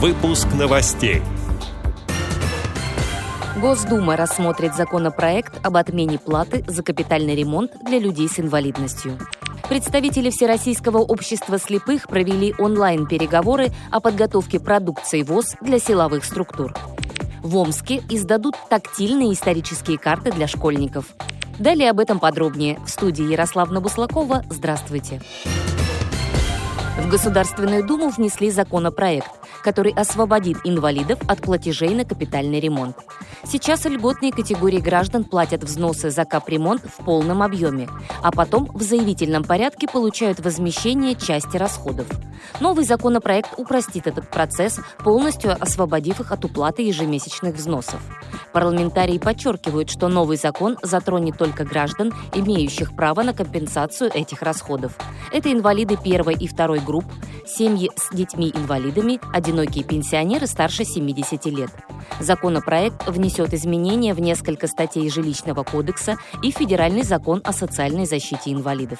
Выпуск новостей. Госдума рассмотрит законопроект об отмене платы за капитальный ремонт для людей с инвалидностью. Представители Всероссийского общества слепых провели онлайн-переговоры о подготовке продукции ВОЗ для силовых структур. В Омске издадут тактильные исторические карты для школьников. Далее об этом подробнее в студии Ярославна Буслакова. Здравствуйте. В Государственную Думу внесли законопроект, который освободит инвалидов от платежей на капитальный ремонт. Сейчас льготные категории граждан платят взносы за капремонт в полном объеме, а потом в заявительном порядке получают возмещение части расходов. Новый законопроект упростит этот процесс, полностью освободив их от уплаты ежемесячных взносов. Парламентарии подчеркивают, что новый закон затронет только граждан, имеющих право на компенсацию этих расходов. Это инвалиды первой и второй групп, семьи с детьми-инвалидами, одинокие пенсионеры старше 70 лет. Законопроект внесет изменения в несколько статей Жилищного кодекса и Федеральный закон о социальной защите инвалидов.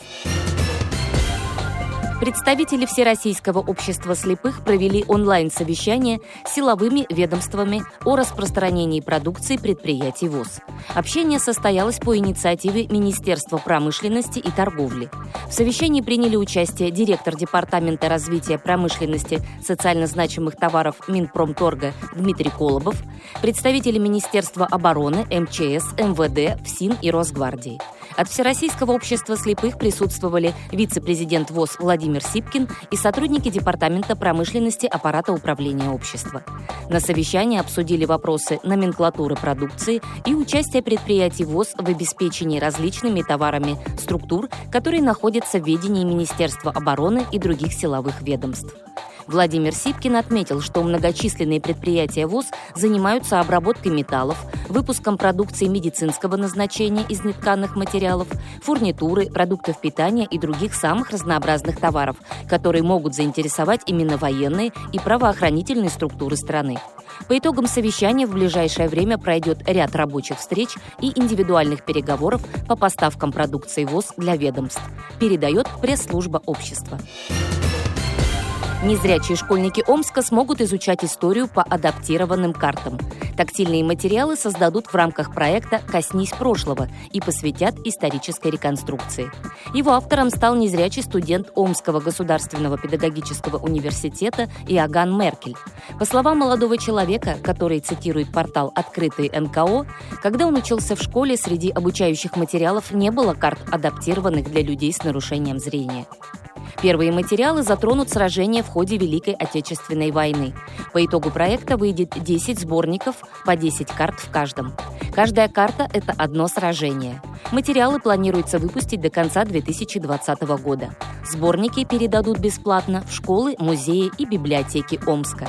Представители Всероссийского общества слепых провели онлайн-совещание с силовыми ведомствами о распространении продукции предприятий ВОЗ. Общение состоялось по инициативе Министерства промышленности и торговли. В совещании приняли участие директор Департамента развития промышленности социально значимых товаров Минпромторга Дмитрий Колобов, представители Министерства обороны, МЧС, МВД, ФСИН и Росгвардии. От Всероссийского общества слепых присутствовали вице-президент ВОЗ Владимир Сипкин и сотрудники Департамента промышленности аппарата управления общества. На совещании обсудили вопросы номенклатуры продукции и участия предприятий ВОЗ в обеспечении различными товарами структур, которые находятся в ведении Министерства обороны и других силовых ведомств. Владимир Сипкин отметил, что многочисленные предприятия ВОЗ занимаются обработкой металлов, выпуском продукции медицинского назначения из нетканных материалов, фурнитуры, продуктов питания и других самых разнообразных товаров, которые могут заинтересовать именно военные и правоохранительные структуры страны. По итогам совещания в ближайшее время пройдет ряд рабочих встреч и индивидуальных переговоров по поставкам продукции ВОЗ для ведомств, передает пресс-служба общества. Незрячие школьники Омска смогут изучать историю по адаптированным картам. Тактильные материалы создадут в рамках проекта «Коснись прошлого» и посвятят исторической реконструкции. Его автором стал незрячий студент Омского государственного педагогического университета Иоганн Меркель. По словам молодого человека, который цитирует портал «Открытый НКО», когда он учился в школе, среди обучающих материалов не было карт, адаптированных для людей с нарушением зрения. Первые материалы затронут сражения в ходе Великой Отечественной войны. По итогу проекта выйдет 10 сборников, по 10 карт в каждом. Каждая карта – это одно сражение. Материалы планируется выпустить до конца 2020 года. Сборники передадут бесплатно в школы, музеи и библиотеки Омска.